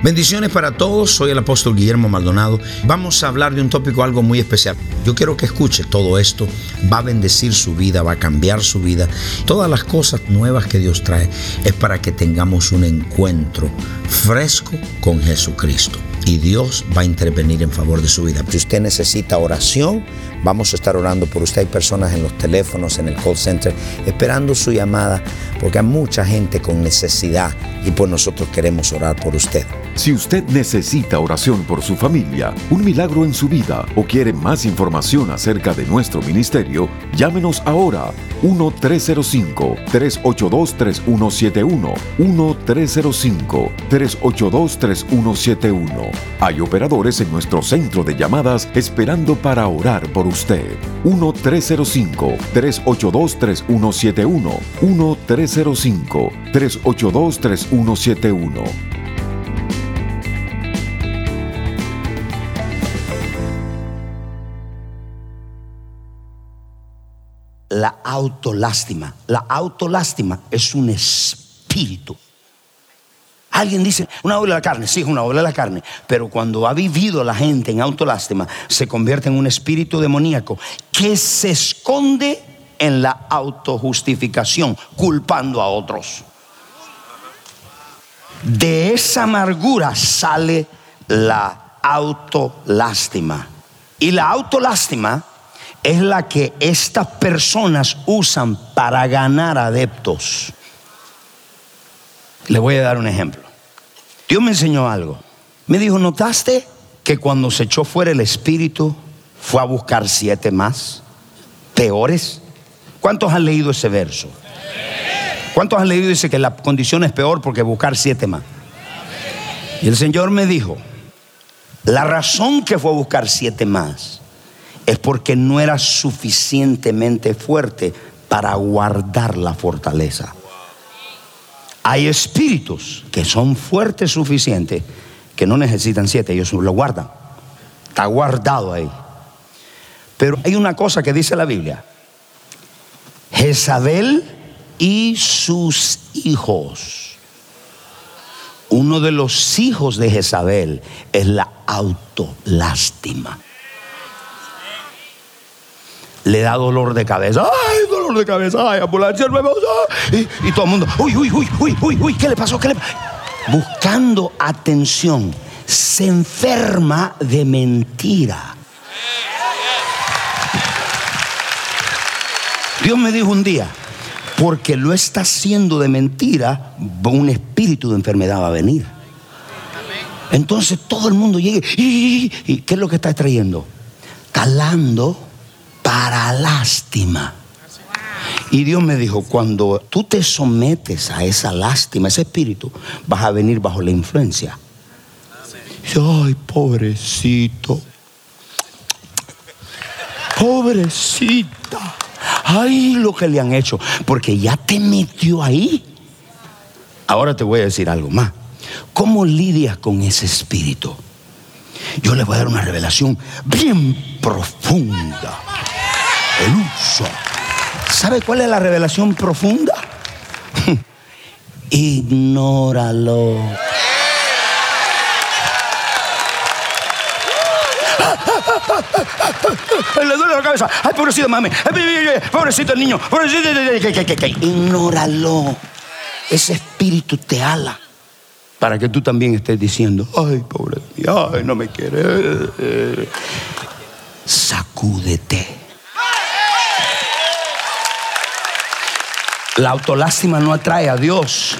Bendiciones para todos, soy el apóstol Guillermo Maldonado. Vamos a hablar de un tópico algo muy especial. Yo quiero que escuche todo esto, va a bendecir su vida, va a cambiar su vida. Todas las cosas nuevas que Dios trae es para que tengamos un encuentro fresco con Jesucristo. Y Dios va a intervenir en favor de su vida. Si usted necesita oración, vamos a estar orando por usted. Hay personas en los teléfonos, en el call center, esperando su llamada, porque hay mucha gente con necesidad y pues nosotros queremos orar por usted. Si usted necesita oración por su familia, un milagro en su vida o quiere más información acerca de nuestro ministerio, llámenos ahora 1-305-382-3171. 1-305-382-3171. Hay operadores en nuestro centro de llamadas esperando para orar por usted. 1-305-382-3171. 1-305-382-3171. La autolástima. La autolástima es un espíritu. Alguien dice, una obra de la carne, sí, es una obra de la carne, pero cuando ha vivido la gente en autolástima, se convierte en un espíritu demoníaco que se esconde en la autojustificación, culpando a otros. De esa amargura sale la autolástima. Y la autolástima es la que estas personas usan para ganar adeptos. Le voy a dar un ejemplo. Dios me enseñó algo. Me dijo, ¿notaste que cuando se echó fuera el espíritu fue a buscar siete más? Peores. ¿Cuántos han leído ese verso? ¿Cuántos han leído dice que la condición es peor porque buscar siete más? Y el Señor me dijo, la razón que fue a buscar siete más es porque no era suficientemente fuerte para guardar la fortaleza. Hay espíritus que son fuertes suficientes que no necesitan siete, ellos lo guardan. Está guardado ahí. Pero hay una cosa que dice la Biblia. Jezabel y sus hijos. Uno de los hijos de Jezabel es la autolástima le da dolor de cabeza. ¡Ay, dolor de cabeza! ¡Ay, ambulancia nueva! Y, y, todo el mundo, ¡uy, uy, uy, uy, uy, uy! ¿Qué le pasó? ¿Qué le Buscando atención, se enferma de mentira. Dios me dijo un día, porque lo está haciendo de mentira, un espíritu de enfermedad va a venir. Entonces todo el mundo llegue. ¿Y, qué es lo que está trayendo? Calando para lástima. Y Dios me dijo, cuando tú te sometes a esa lástima, ese espíritu, vas a venir bajo la influencia. ay, pobrecito. Pobrecita. Ay, lo que le han hecho. Porque ya te metió ahí. Ahora te voy a decir algo más. ¿Cómo lidias con ese espíritu? Yo les voy a dar una revelación bien profunda el uso. ¿Sabe cuál es la revelación profunda? Ignóralo. Le duele la cabeza. Ay, pobrecito mami. Pobrecito el niño. Pobrecito. Ignóralo. Ese espíritu te ala. Para que tú también estés diciendo, ay, pobre, ay, no me quiere. Sacúdete. La autolástima no atrae a Dios.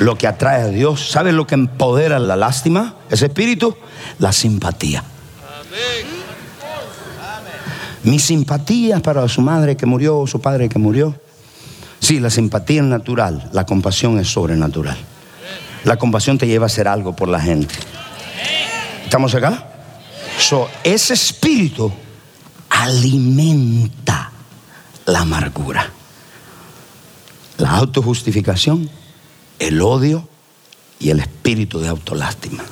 Lo que atrae a Dios, ¿sabe lo que empodera la lástima? Ese espíritu, la simpatía. Mi simpatía para su madre que murió, su padre que murió. Sí, la simpatía es natural, la compasión es sobrenatural. La compasión te lleva a hacer algo por la gente. ¿Estamos acá? So, ese espíritu alimenta la amargura. La autojustificación, el odio y el espíritu de autolástima.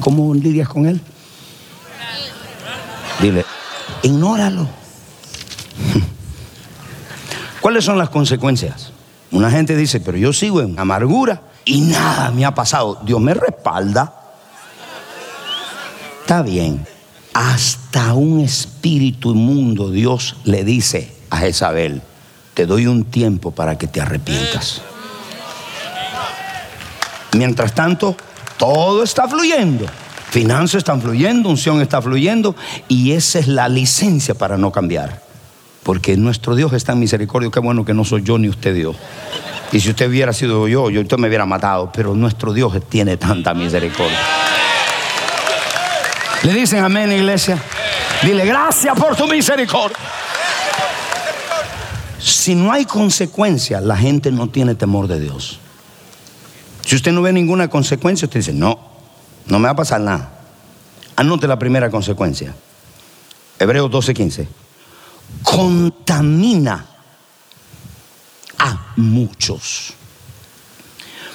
¿Cómo lidias con él? Dile, ignóralo. ¿Cuáles son las consecuencias? Una gente dice, pero yo sigo en amargura y nada me ha pasado. Dios me respalda. Está bien. Hasta un espíritu inmundo Dios le dice a Jezabel, te doy un tiempo para que te arrepientas. Mientras tanto, todo está fluyendo. Finanzas están fluyendo, unción está fluyendo y esa es la licencia para no cambiar. Porque nuestro Dios está en misericordia. Qué bueno que no soy yo ni usted Dios. Y si usted hubiera sido yo, yo usted me hubiera matado. Pero nuestro Dios tiene tanta misericordia. Le dicen amén, iglesia. Dile gracias por tu misericordia. Si no hay consecuencia, la gente no tiene temor de Dios. Si usted no ve ninguna consecuencia, usted dice, no, no me va a pasar nada. Anote la primera consecuencia. Hebreos 12:15. Contamina a muchos.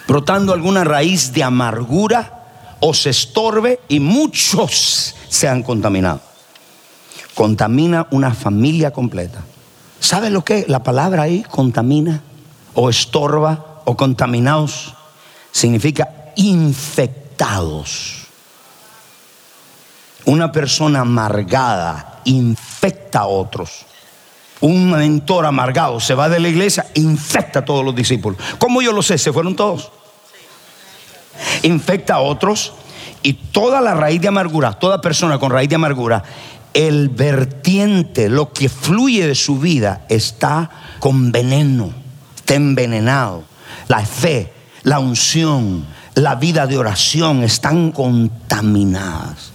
Brotando alguna raíz de amargura o se estorbe y muchos se han contaminado. Contamina una familia completa. ¿Sabe lo que la palabra ahí contamina o estorba o contaminados? Significa infectados. Una persona amargada infecta a otros. Un mentor amargado se va de la iglesia, infecta a todos los discípulos. ¿Cómo yo lo sé? ¿Se fueron todos? Infecta a otros y toda la raíz de amargura, toda persona con raíz de amargura, el vertiente, lo que fluye de su vida está con veneno, está envenenado. La fe, la unción, la vida de oración están contaminadas.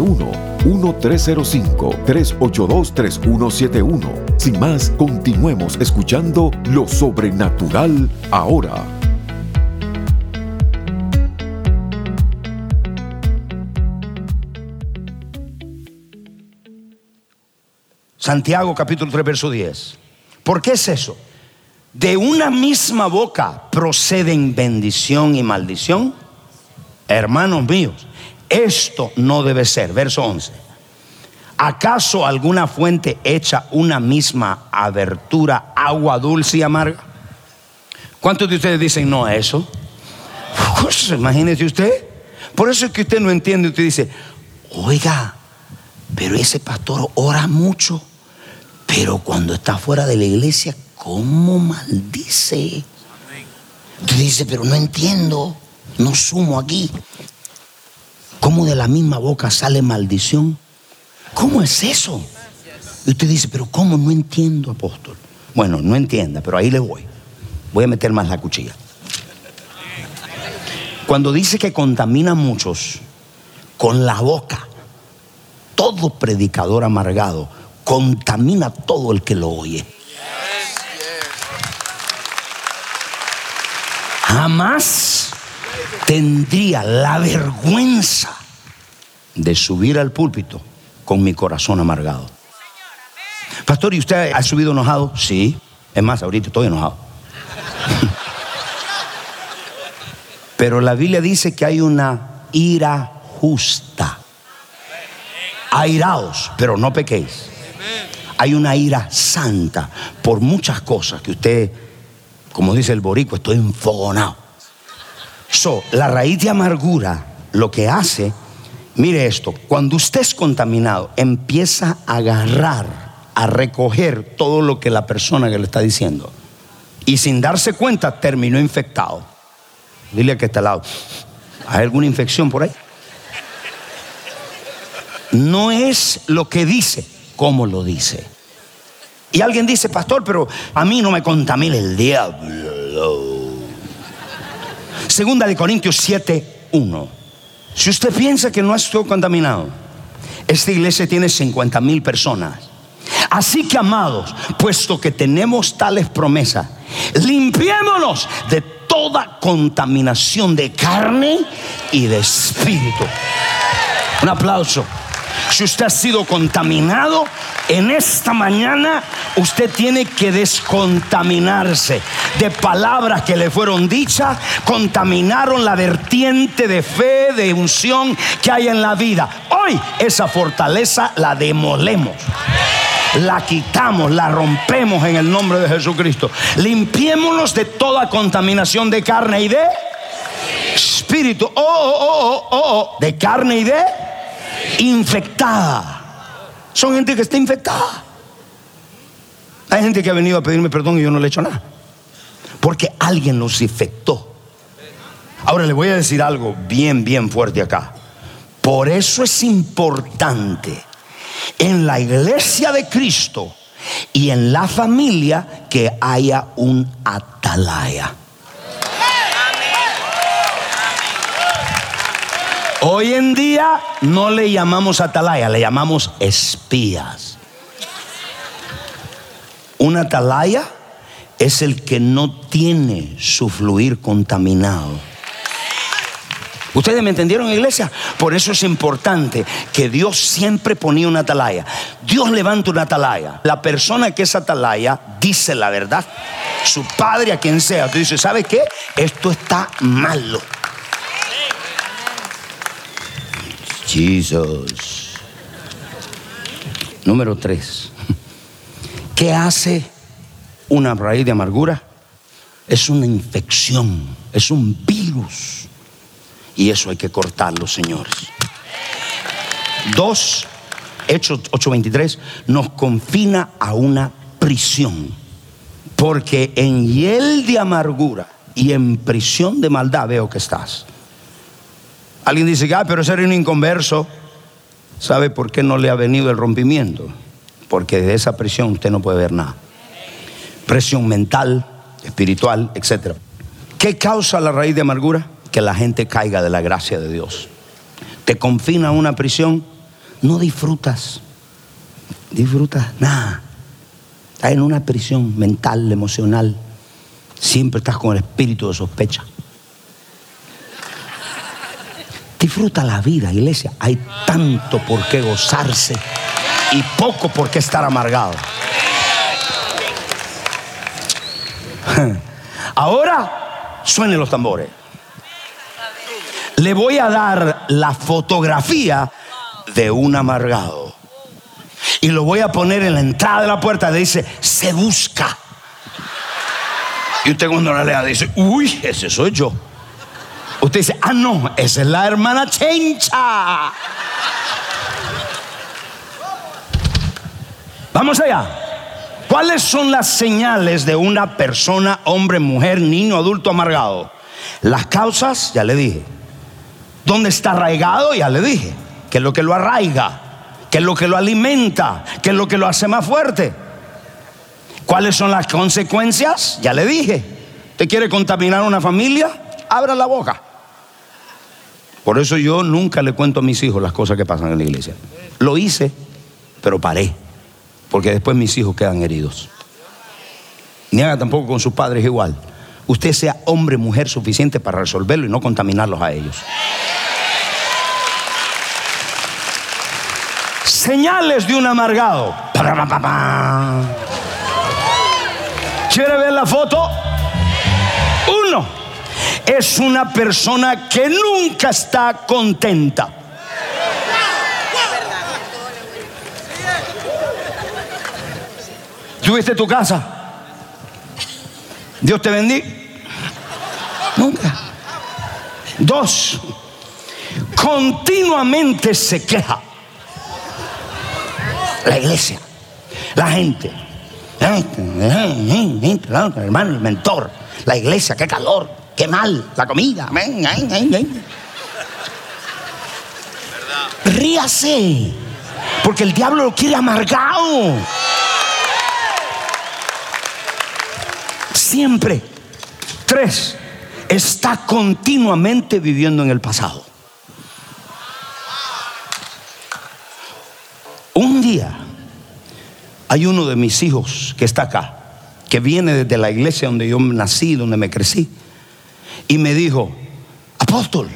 1-305-382-3171. Sin más, continuemos escuchando lo sobrenatural ahora. Santiago capítulo 3, verso 10. ¿Por qué es eso? De una misma boca proceden bendición y maldición. Hermanos míos, esto no debe ser. Verso 11. ¿Acaso alguna fuente echa una misma abertura, agua dulce y amarga? ¿Cuántos de ustedes dicen no a eso? Pues, imagínese usted. Por eso es que usted no entiende. Usted dice, oiga, pero ese pastor ora mucho. Pero cuando está fuera de la iglesia, ¿cómo maldice? Usted dice, pero no entiendo. No sumo aquí. ¿Cómo de la misma boca sale maldición? ¿Cómo es eso? Y usted dice, pero ¿cómo? No entiendo, apóstol. Bueno, no entienda, pero ahí le voy. Voy a meter más la cuchilla. Cuando dice que contamina a muchos con la boca, todo predicador amargado contamina a todo el que lo oye. Jamás tendría la vergüenza de subir al púlpito con mi corazón amargado. Pastor, ¿y usted ha subido enojado? Sí. Es más, ahorita estoy enojado. Pero la Biblia dice que hay una ira justa. Airaos, pero no pequéis. Hay una ira santa por muchas cosas que usted, como dice el borico, estoy enfogonado. So, la raíz de amargura lo que hace, mire esto, cuando usted es contaminado, empieza a agarrar, a recoger todo lo que la persona que le está diciendo. Y sin darse cuenta, terminó infectado. Dile que está al lado. ¿Hay alguna infección por ahí? no es lo que dice, como lo dice. Y alguien dice, pastor, pero a mí no me contamina el diablo. Segunda de Corintios 7, 1. Si usted piensa que no estoy contaminado, esta iglesia tiene 50 mil personas. Así que, amados, puesto que tenemos tales promesas, limpiémonos de toda contaminación de carne y de espíritu. Un aplauso. Si usted ha sido contaminado, en esta mañana usted tiene que descontaminarse de palabras que le fueron dichas, contaminaron la vertiente de fe, de unción que hay en la vida. Hoy esa fortaleza la demolemos la quitamos, la rompemos en el nombre de Jesucristo. Limpiémonos de toda contaminación de carne y de espíritu. Oh, oh, oh, oh, oh, de carne y de infectada. Son gente que está infectada. Hay gente que ha venido a pedirme perdón y yo no le he hecho nada. Porque alguien los infectó. Ahora le voy a decir algo bien, bien fuerte acá. Por eso es importante en la iglesia de Cristo y en la familia que haya un atalaya. Hoy en día no le llamamos atalaya, le llamamos espías. Un atalaya es el que no tiene su fluir contaminado. ¿Ustedes me entendieron, iglesia? Por eso es importante que Dios siempre ponía una atalaya. Dios levanta una atalaya. La persona que es atalaya dice la verdad. Su padre, a quien sea, tú dices, ¿sabe qué? Esto está malo. Jesús. Número tres. ¿Qué hace una raíz de amargura? Es una infección, es un virus. Y eso hay que cortarlo, señores. Dos, Hechos 8:23, nos confina a una prisión. Porque en hiel de amargura y en prisión de maldad veo que estás. Alguien dice, ah, pero ser un inconverso. ¿Sabe por qué no le ha venido el rompimiento? Porque de esa presión usted no puede ver nada. Presión mental, espiritual, etc. ¿Qué causa la raíz de amargura? Que la gente caiga de la gracia de Dios. Te confina a una prisión, no disfrutas. Disfrutas nada. Estás en una prisión mental, emocional. Siempre estás con el espíritu de sospecha. Disfruta la vida, iglesia. Hay tanto por qué gozarse y poco por qué estar amargado. Ahora suenen los tambores. Le voy a dar la fotografía de un amargado. Y lo voy a poner en la entrada de la puerta. Dice, se busca. Y usted cuando la lea dice, uy, ese soy yo. Usted dice, ah, no, esa es la hermana Chencha. Vamos allá. ¿Cuáles son las señales de una persona, hombre, mujer, niño, adulto amargado? Las causas, ya le dije. ¿Dónde está arraigado? Ya le dije. ¿Qué es lo que lo arraiga? ¿Qué es lo que lo alimenta? ¿Qué es lo que lo hace más fuerte? ¿Cuáles son las consecuencias? Ya le dije. ¿Te quiere contaminar una familia? Abra la boca. Por eso yo nunca le cuento a mis hijos las cosas que pasan en la iglesia. Lo hice, pero paré. Porque después mis hijos quedan heridos. Ni haga tampoco con sus padres igual. Usted sea hombre, mujer suficiente para resolverlo y no contaminarlos a ellos. Señales de un amargado. ¿Quiere ver la foto? Es una persona que nunca está contenta. ¿Tuviste tu casa? Dios te bendiga. Nunca. Dos, continuamente se queja. La iglesia, la gente, la gente, hermano, el mentor, la iglesia, qué calor, qué mal, la comida. ríase. Porque el diablo lo quiere amargado. Siempre. Tres, está continuamente viviendo en el pasado. Un día hay uno de mis hijos que está acá, que viene desde la iglesia donde yo nací, donde me crecí, y me dijo, apóstol,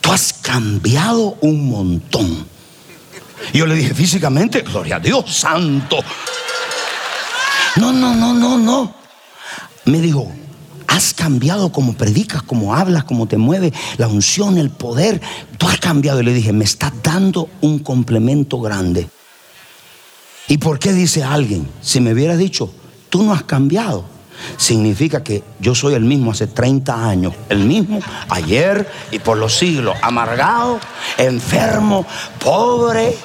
tú has cambiado un montón. Y yo le dije, físicamente, gloria a Dios, santo. No, no, no, no, no. Me dijo, has cambiado como predicas, como hablas, como te mueves, la unción, el poder. Tú has cambiado. Y le dije, me estás dando un complemento grande. ¿Y por qué dice alguien? Si me hubiera dicho, tú no has cambiado, significa que yo soy el mismo hace 30 años, el mismo ayer y por los siglos, amargado, enfermo, pobre.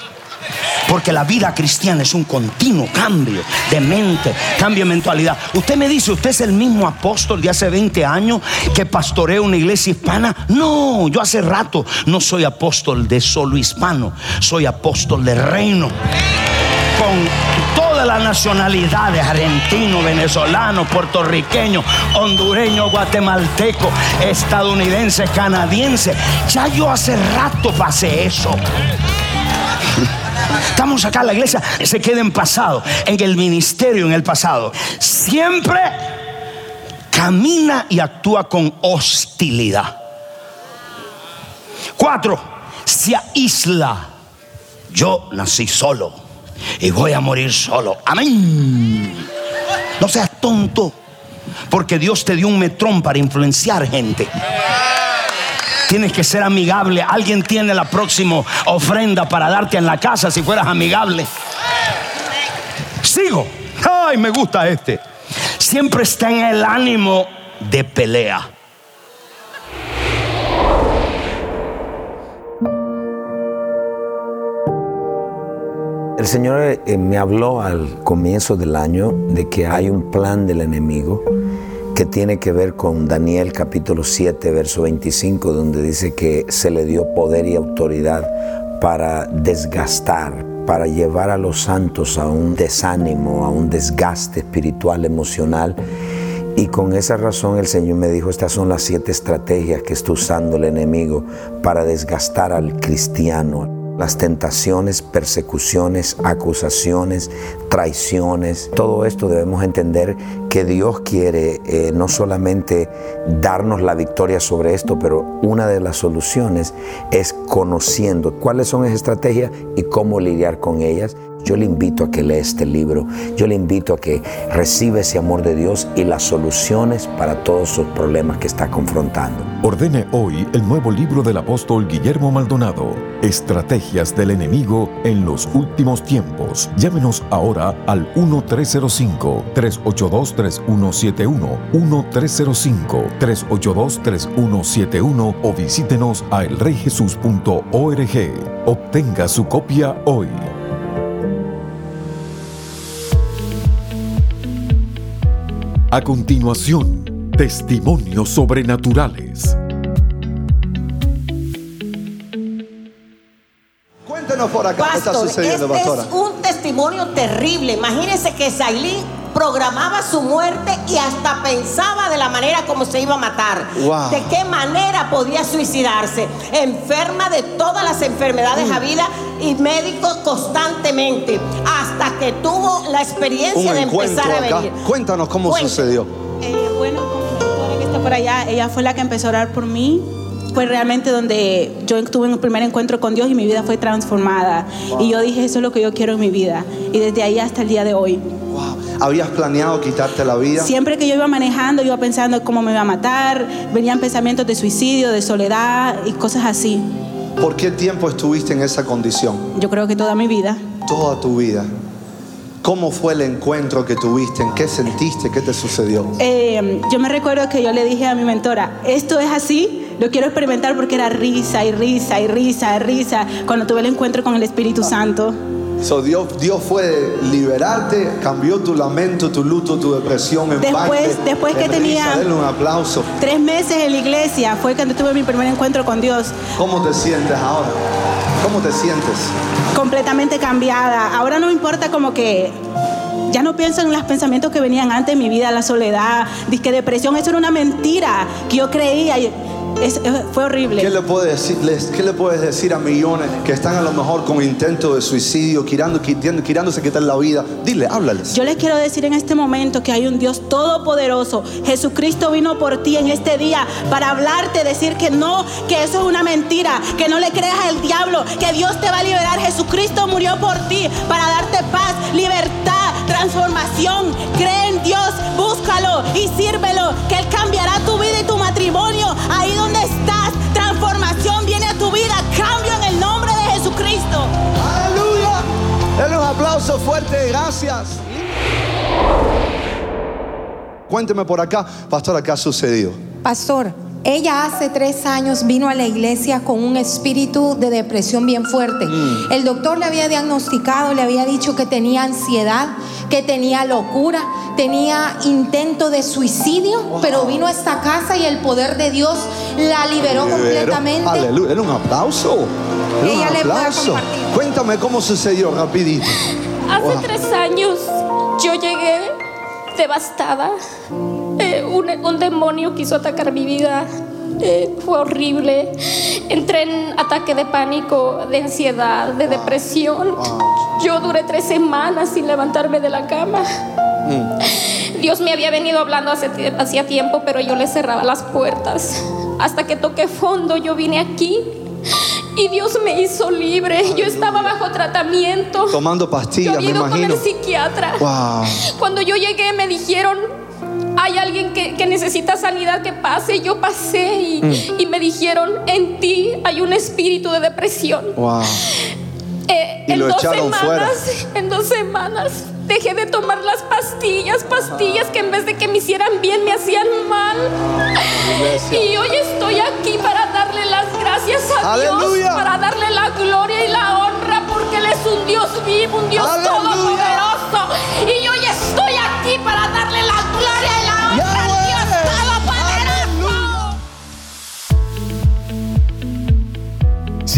Porque la vida cristiana es un continuo cambio de mente, cambio de mentalidad. Usted me dice, ¿usted es el mismo apóstol de hace 20 años que pastorea una iglesia hispana? No, yo hace rato no soy apóstol de solo hispano, soy apóstol de reino con todas las nacionalidades, argentino, venezolano, puertorriqueño, hondureño, guatemalteco, estadounidense, canadiense. Ya yo hace rato pasé eso. Estamos acá en la iglesia, se queda en pasado, en el ministerio en el pasado. Siempre camina y actúa con hostilidad. Cuatro, se aísla. Yo nací solo y voy a morir solo. Amén. No seas tonto, porque Dios te dio un metrón para influenciar gente. Tienes que ser amigable. Alguien tiene la próxima ofrenda para darte en la casa si fueras amigable. Sigo. Ay, me gusta este. Siempre está en el ánimo de pelea. El Señor eh, me habló al comienzo del año de que hay un plan del enemigo que tiene que ver con Daniel capítulo 7, verso 25, donde dice que se le dio poder y autoridad para desgastar, para llevar a los santos a un desánimo, a un desgaste espiritual, emocional. Y con esa razón el Señor me dijo, estas son las siete estrategias que está usando el enemigo para desgastar al cristiano las tentaciones, persecuciones, acusaciones, traiciones. Todo esto debemos entender que Dios quiere eh, no solamente darnos la victoria sobre esto, pero una de las soluciones es conociendo cuáles son esas estrategias y cómo lidiar con ellas. Yo le invito a que lea este libro, yo le invito a que reciba ese amor de Dios y las soluciones para todos sus problemas que está confrontando. Ordene hoy el nuevo libro del apóstol Guillermo Maldonado, Estrategias del enemigo en los últimos tiempos. Llámenos ahora al 1305-382-3171, 1305-382-3171 o visítenos a elreyjesus.org. Obtenga su copia hoy. A continuación, testimonios sobrenaturales. Cuéntenos por acá qué está sucediendo, este es un testimonio terrible. Imagínense que Sailín programaba su muerte y hasta pensaba de la manera como se iba a matar. De qué manera podía suicidarse. Enferma de todas las enfermedades mm. habidas y médicos constantemente. Hasta que tuvo la experiencia de empezar a venir. Cuéntanos cómo sucedió. Eh, bueno, la que está por allá, ella fue la que empezó a orar por mí fue realmente donde yo tuve un primer encuentro con Dios y mi vida fue transformada. Y yo dije, eso es lo que yo quiero en mi vida. Y desde ahí hasta el día de hoy. ¿Habías planeado quitarte la vida? Siempre que yo iba manejando, yo iba pensando cómo me iba a matar, venían pensamientos de suicidio, de soledad y cosas así. ¿Por qué tiempo estuviste en esa condición? Yo creo que toda mi vida. Toda tu vida. ¿Cómo fue el encuentro que tuviste? ¿En qué sentiste? ¿Qué te sucedió? Eh, yo me recuerdo que yo le dije a mi mentora, esto es así, lo quiero experimentar porque era risa y risa y risa y risa cuando tuve el encuentro con el Espíritu Santo. So Dios, Dios fue liberarte, cambió tu lamento, tu luto, tu depresión en Después- baile, después que en tenía- risa. Un aplauso. Tres meses en la iglesia fue cuando tuve mi primer encuentro con Dios, ¿Cómo te sientes ahora? ¿Cómo te sientes? completamente cambiada. Ahora no me importa como que ya no pienso en los pensamientos que venían antes en mi vida, la soledad, disque depresión, eso era una mentira que yo creía. Es- fue horrible. ¿Qué le, puedes ¿Qué le puedes decir a millones que están a lo mejor con intento de suicidio, quirando, quirándose quitar la vida? Dile, háblales. Yo les quiero decir en este momento que hay un Dios todopoderoso. Jesucristo vino por ti en este día para hablarte, decir que no, que eso es una mentira, que no le creas al diablo, que Dios te va a liberar. Jesucristo murió por ti para darte paz, libertad, transformación. Cree en Dios, búscalo y sírvelo, que Él cambiará tu vida y tu matrimonio. Ahí donde estás, transformación viene a tu vida, cambio en el nombre de Jesucristo. ¡Aleluya! Denle un aplauso fuerte, gracias. Cuénteme por acá, pastor, ¿qué ha sucedido? Pastor, ella hace tres años vino a la iglesia con un espíritu de depresión bien fuerte. El doctor le había diagnosticado, le había dicho que tenía ansiedad, que tenía locura, tenía intento de suicidio, pero vino a esta casa y el poder de Dios la liberó completamente. Aleluya, denle un aplauso. Un Ella le puede aplauso. Cuéntame cómo sucedió, rapidito. Hace Wow. tres años yo llegué devastada. Un, un demonio quiso atacar mi vida. Eh, fue horrible. Entré en ataque de pánico, de ansiedad, de depresión. Yo duré tres semanas sin levantarme de la cama. Dios me había venido hablando hace hacía tiempo, pero yo le cerraba las puertas. Hasta que toqué fondo, yo vine aquí y Dios me hizo libre. Yo estaba bajo tratamiento. Tomando Yo pastillas, había me ido con imagino. el psiquiatra. Wow. Cuando yo llegué me dijeron, hay alguien que, que necesita sanidad que pase. Yo pasé y, Mm. y me dijeron, en ti hay un espíritu de depresión. Wow. Eh, Y en lo dos echaron semanas, en dos semanas, dejé de tomar las pastillas, pastillas que en vez de que me hicieran bien me hacían mal. Y hoy estoy aquí para darle las gracias a Aleluya. Dios, para darle la gloria y la honra, porque Él es un Dios vivo, un Dios Aleluya. todopoderoso. Y hoy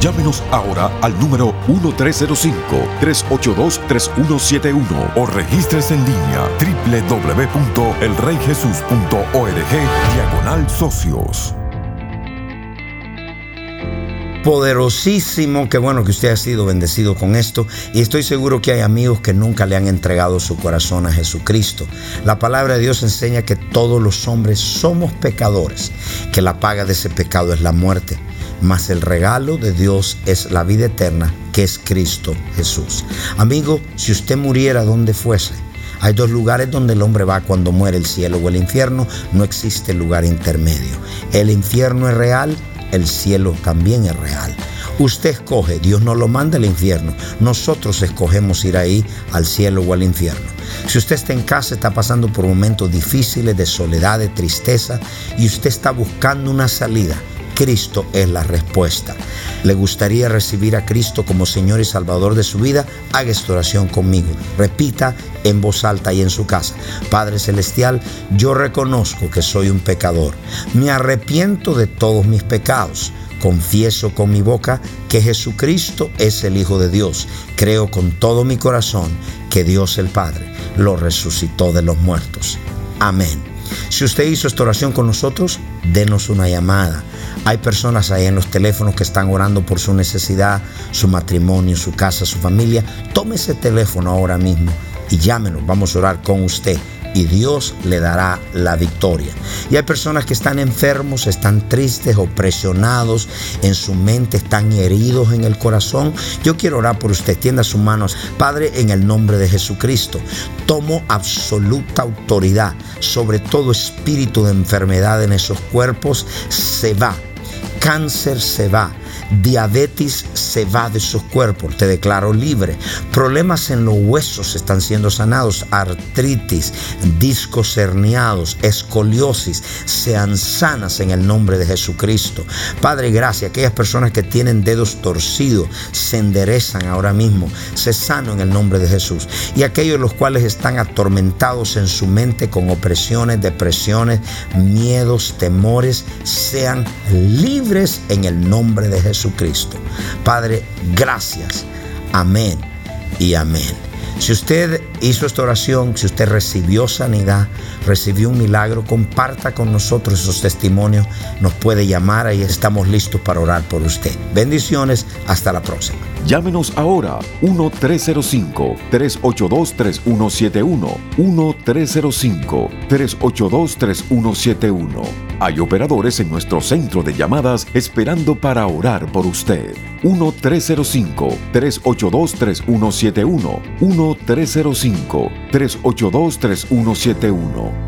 Llámenos ahora al número 1305-382-3171 o regístrese en línea www.elreyjesus.org diagonal socios. Poderosísimo, qué bueno que usted ha sido bendecido con esto y estoy seguro que hay amigos que nunca le han entregado su corazón a Jesucristo. La palabra de Dios enseña que todos los hombres somos pecadores, que la paga de ese pecado es la muerte, mas el regalo de Dios es la vida eterna, que es Cristo Jesús. Amigo, si usted muriera donde fuese, hay dos lugares donde el hombre va cuando muere, el cielo o el infierno. No existe lugar intermedio. El infierno es real, el cielo también es real. Usted escoge, Dios no lo manda al infierno. Nosotros escogemos ir ahí al cielo o al infierno. Si usted está en casa, está pasando por momentos difíciles de soledad, de tristeza, y usted está buscando una salida, Cristo es la respuesta. ¿Le gustaría recibir a Cristo como Señor y Salvador de su vida? Haga esta oración conmigo. Repita en voz alta y en su casa. Padre Celestial, yo reconozco que soy un pecador. Me arrepiento de todos mis pecados. Confieso con mi boca que Jesucristo es el Hijo de Dios. Creo con todo mi corazón que Dios el Padre lo resucitó de los muertos. Amén. Si usted hizo esta oración con nosotros, denos una llamada. Hay personas ahí en los teléfonos que están orando por su necesidad, su matrimonio, su casa, su familia. Tome ese teléfono ahora mismo y llámenos. Vamos a orar con usted y Dios le dará la victoria. Y hay personas que están enfermos, están tristes, opresionados, en su mente están heridos en el corazón. Yo quiero orar por usted. Tienda sus manos. Padre, en el nombre de Jesucristo, tomo absoluta autoridad sobre todo espíritu de enfermedad en esos cuerpos. Se va. Cáncer se va Diabetes se va de sus cuerpos, te declaro libre. Problemas en los huesos están siendo sanados. Artritis, discos herniados, escoliosis, sean sanas en el nombre de Jesucristo. Padre, gracias. Aquellas personas que tienen dedos torcidos se enderezan ahora mismo. Se sano en el nombre de Jesús. Y aquellos los cuales están atormentados en su mente con opresiones, depresiones, miedos, temores, sean libres en el nombre de Jesús. Jesucristo. Padre, gracias. Amén y amén. Si usted hizo esta oración, si usted recibió sanidad, recibió un milagro, comparta con nosotros esos testimonios. Nos puede llamar y estamos listos para orar por usted. Bendiciones, hasta la próxima. Llámenos ahora 1-305-382-3171. 1-305-382-3171. Hay operadores en nuestro centro de llamadas esperando para orar por usted. 1-305-382-3171. 1-305-382-3171.